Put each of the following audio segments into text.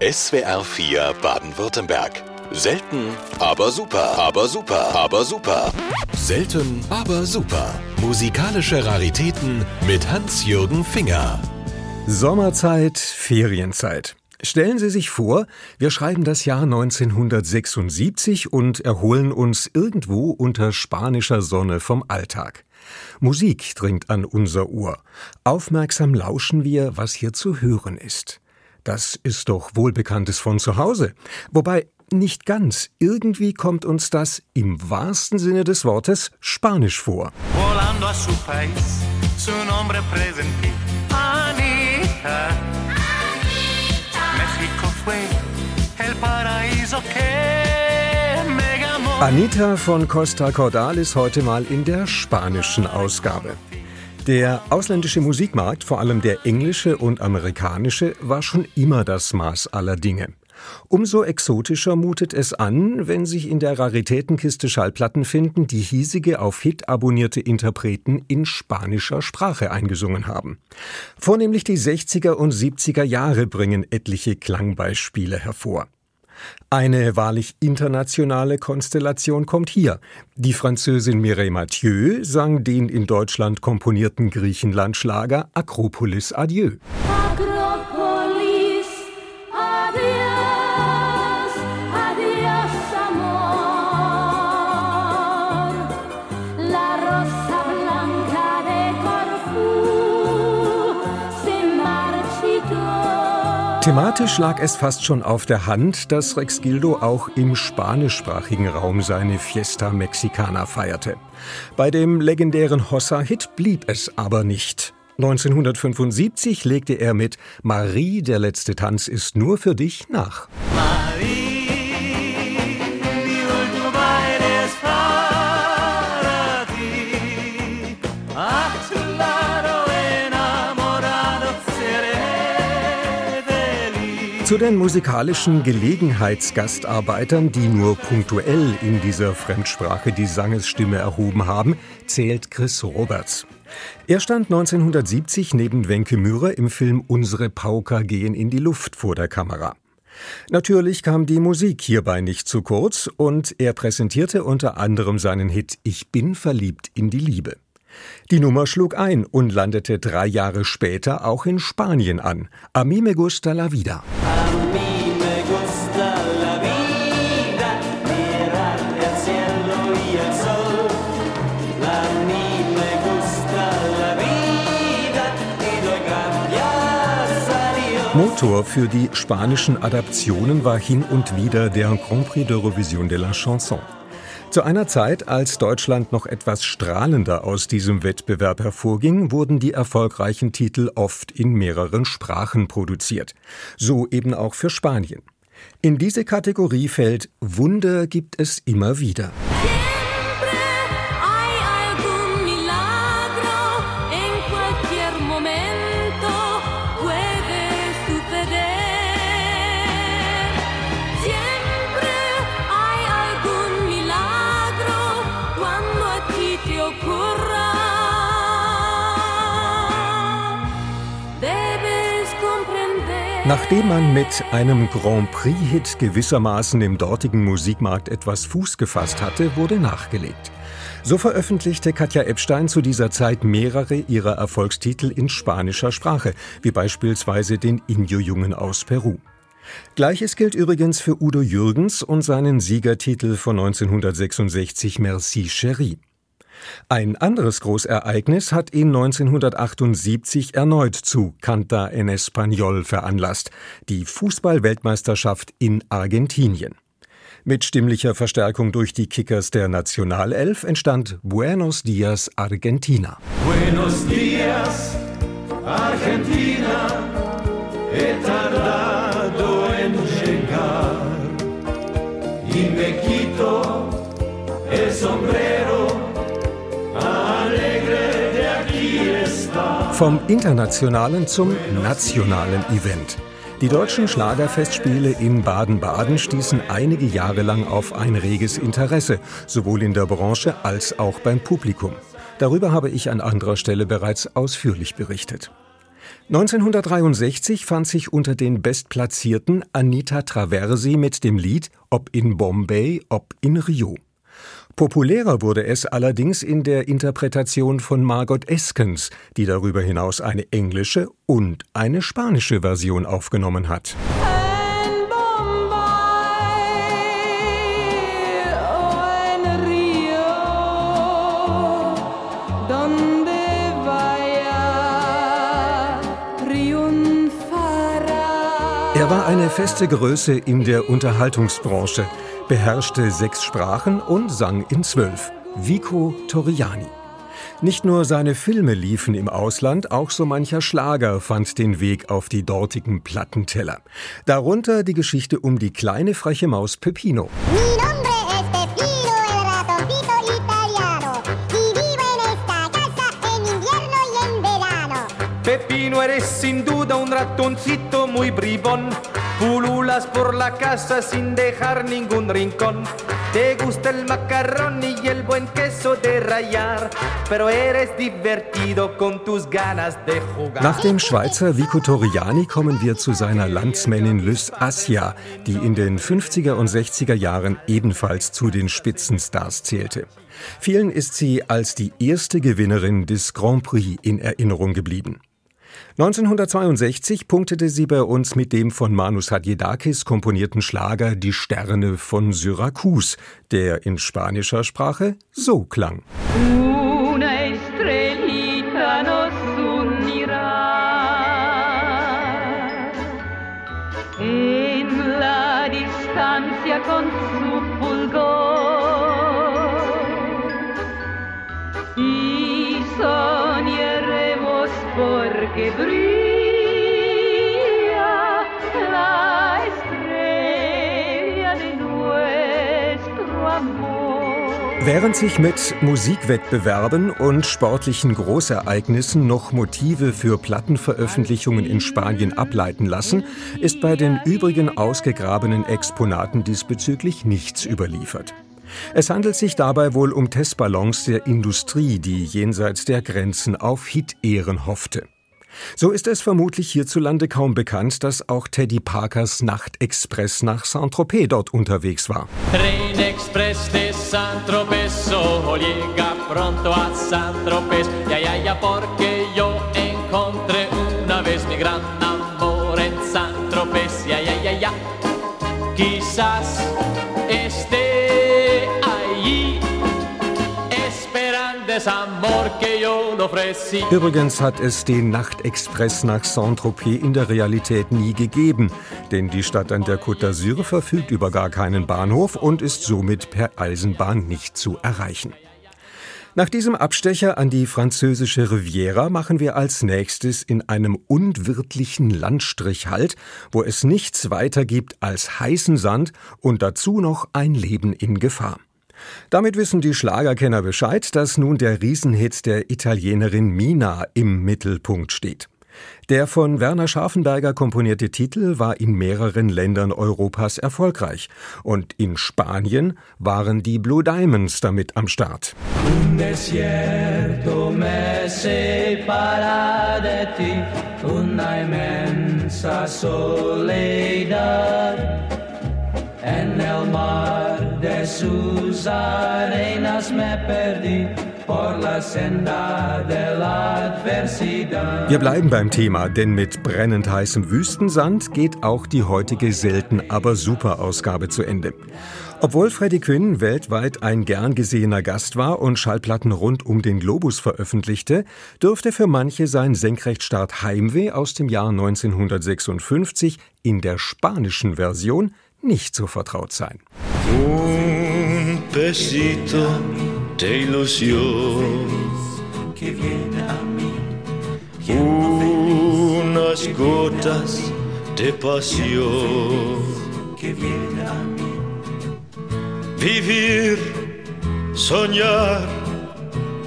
SWR 4 Baden-Württemberg. Selten, aber super, aber super, aber super. Selten, aber super. Musikalische Raritäten mit Hans-Jürgen Finger. Sommerzeit, Ferienzeit. Stellen Sie sich vor, wir schreiben das Jahr 1976 und erholen uns irgendwo unter spanischer Sonne vom Alltag. Musik dringt an unser Ohr. Aufmerksam lauschen wir, was hier zu hören ist. Das ist doch Wohlbekanntes von zu Hause. Wobei nicht ganz. Irgendwie kommt uns das im wahrsten Sinne des Wortes Spanisch vor. Volando a su país, su nombre presentí. Anita. Mexico fue el paraíso que me Anita von Costa Cordal ist heute mal in der spanischen Ausgabe. Der ausländische Musikmarkt, vor allem der englische und amerikanische, war schon immer das Maß aller Dinge. Umso exotischer mutet es an, wenn sich in der Raritätenkiste Schallplatten finden, die hiesige auf Hit abonnierte Interpreten in spanischer Sprache eingesungen haben. Vornehmlich die 60er und 70er Jahre bringen etliche Klangbeispiele hervor. Eine wahrlich internationale Konstellation kommt hier. Die Französin Mireille Mathieu sang den in Deutschland komponierten Griechenland-Schlager Akropolis Adieu. Thematisch lag es fast schon auf der Hand, dass Rex Gildo auch im spanischsprachigen Raum seine Fiesta Mexicana feierte. Bei dem legendären Hossa-Hit blieb es aber nicht. 1975 legte er mit Marie, der letzte Tanz ist nur für dich nach. Marie. Zu den musikalischen Gelegenheitsgastarbeitern, die nur punktuell in dieser Fremdsprache die Sangesstimme erhoben haben, zählt Chris Roberts. Er stand 1970 neben Wenke Mührer im Film Unsere Pauker gehen in die Luft vor der Kamera. Natürlich kam die Musik hierbei nicht zu kurz und er präsentierte unter anderem seinen Hit Ich bin verliebt in die Liebe. Die Nummer schlug ein und landete drei Jahre später auch in Spanien an. A mí me gusta la vida. Motor für die spanischen Adaptionen war hin und wieder der Grand Prix d'Eurovision de la Chanson. Zu einer Zeit, als Deutschland noch etwas strahlender aus diesem Wettbewerb hervorging, wurden die erfolgreichen Titel oft in mehreren Sprachen produziert. So eben auch für Spanien. In diese Kategorie fällt Wunder gibt es immer wieder. Nachdem man mit einem Grand Prix-Hit gewissermaßen im dortigen Musikmarkt etwas Fuß gefasst hatte, wurde nachgelegt. So veröffentlichte Katja Epstein zu dieser Zeit mehrere ihrer Erfolgstitel in spanischer Sprache, wie beispielsweise den Indio-Jungen aus Peru. Gleiches gilt übrigens für Udo Jürgens und seinen Siegertitel von 1966 Merci Chérie. Ein anderes Großereignis hat ihn 1978 erneut zu Canta en Español veranlasst, die Fußballweltmeisterschaft in Argentinien. Mit stimmlicher Verstärkung durch die Kickers der Nationalelf entstand Buenos Dias Argentina. Buenos Dias Argentina, he tardado en llegar y me quito el sombrero Vom internationalen zum nationalen Event. Die deutschen Schlagerfestspiele in Baden-Baden stießen einige Jahre lang auf ein reges Interesse, sowohl in der Branche als auch beim Publikum. Darüber habe ich an anderer Stelle bereits ausführlich berichtet. 1963 fand sich unter den Bestplatzierten Anita Traversi mit dem Lied Ob in Bombay, ob in Rio. Populärer wurde es allerdings in der Interpretation von Margot Eskens, die darüber hinaus eine englische und eine spanische Version aufgenommen hat. Er war eine feste Größe in der Unterhaltungsbranche, beherrschte sechs Sprachen und sang in zwölf. Vico Torriani. Nicht nur seine Filme liefen im Ausland, auch so mancher Schlager fand den Weg auf die dortigen Plattenteller. Darunter die Geschichte um die kleine freche Maus Peppino. Pepino, eres sin duda un ratoncito muy bribón. Pululas por la casa sin dejar ningún rincón. Te gusta el macarrón y el buen queso de rayar, pero eres divertido con tus ganas de jugar. Nach dem Schweizer Vico Toriani kommen wir zu seiner Landsmännin Lys Assia, die in den 50er und 60er Jahren ebenfalls zu den Spitzenstars zählte. Vielen ist sie als die erste Gewinnerin des Grand Prix in Erinnerung geblieben. 1962 punktete sie bei uns mit dem von Manus Hadjidakis komponierten Schlager Die Sterne von Syrakus, der in spanischer Sprache so klang. Brilla la estrella de nuestro amor. Während sich mit Musikwettbewerben und sportlichen Großereignissen noch Motive für Plattenveröffentlichungen in Spanien ableiten lassen, ist bei den übrigen ausgegrabenen Exponaten diesbezüglich nichts überliefert. Es handelt sich dabei wohl um Testballons der Industrie, die jenseits der Grenzen auf Hit-Ehren hoffte. So ist es vermutlich hierzulande kaum bekannt, dass auch Teddy Parkers Nachtexpress nach Saint-Tropez dort unterwegs war. Ja, ja. Quizás Übrigens hat es den Nachtexpress nach Saint-Tropez in der Realität nie gegeben, denn die Stadt an der Côte d'Azur verfügt über gar keinen Bahnhof und ist somit per Eisenbahn nicht zu erreichen. Nach diesem Abstecher an die französische Riviera machen wir als nächstes in einem unwirtlichen Landstrich Halt, wo es nichts weiter gibt als heißen Sand und dazu noch ein Leben in Gefahr. Damit wissen die Schlagerkenner Bescheid, dass nun der Riesenhit der Italienerin Mina im Mittelpunkt steht. Der von Werner Scharfenberger komponierte Titel war in mehreren Ländern Europas erfolgreich und in Spanien waren die Blue Diamonds damit am Start. Un sus arenas me perdí. Wir bleiben beim Thema, denn mit brennend heißem Wüstensand geht auch die heutige selten, aber super Ausgabe zu Ende. Obwohl Freddie Quinn weltweit ein gern gesehener Gast war und Schallplatten rund um den Globus veröffentlichte, dürfte für manche sein Senkrechtstart Heimweh aus dem Jahr 1956 in der spanischen Version nicht so vertraut sein. Un besito de ilusión que viene a mí, unas gotas de pasión que viene a mí. Vivir, soñar,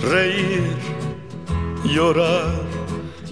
reír, llorar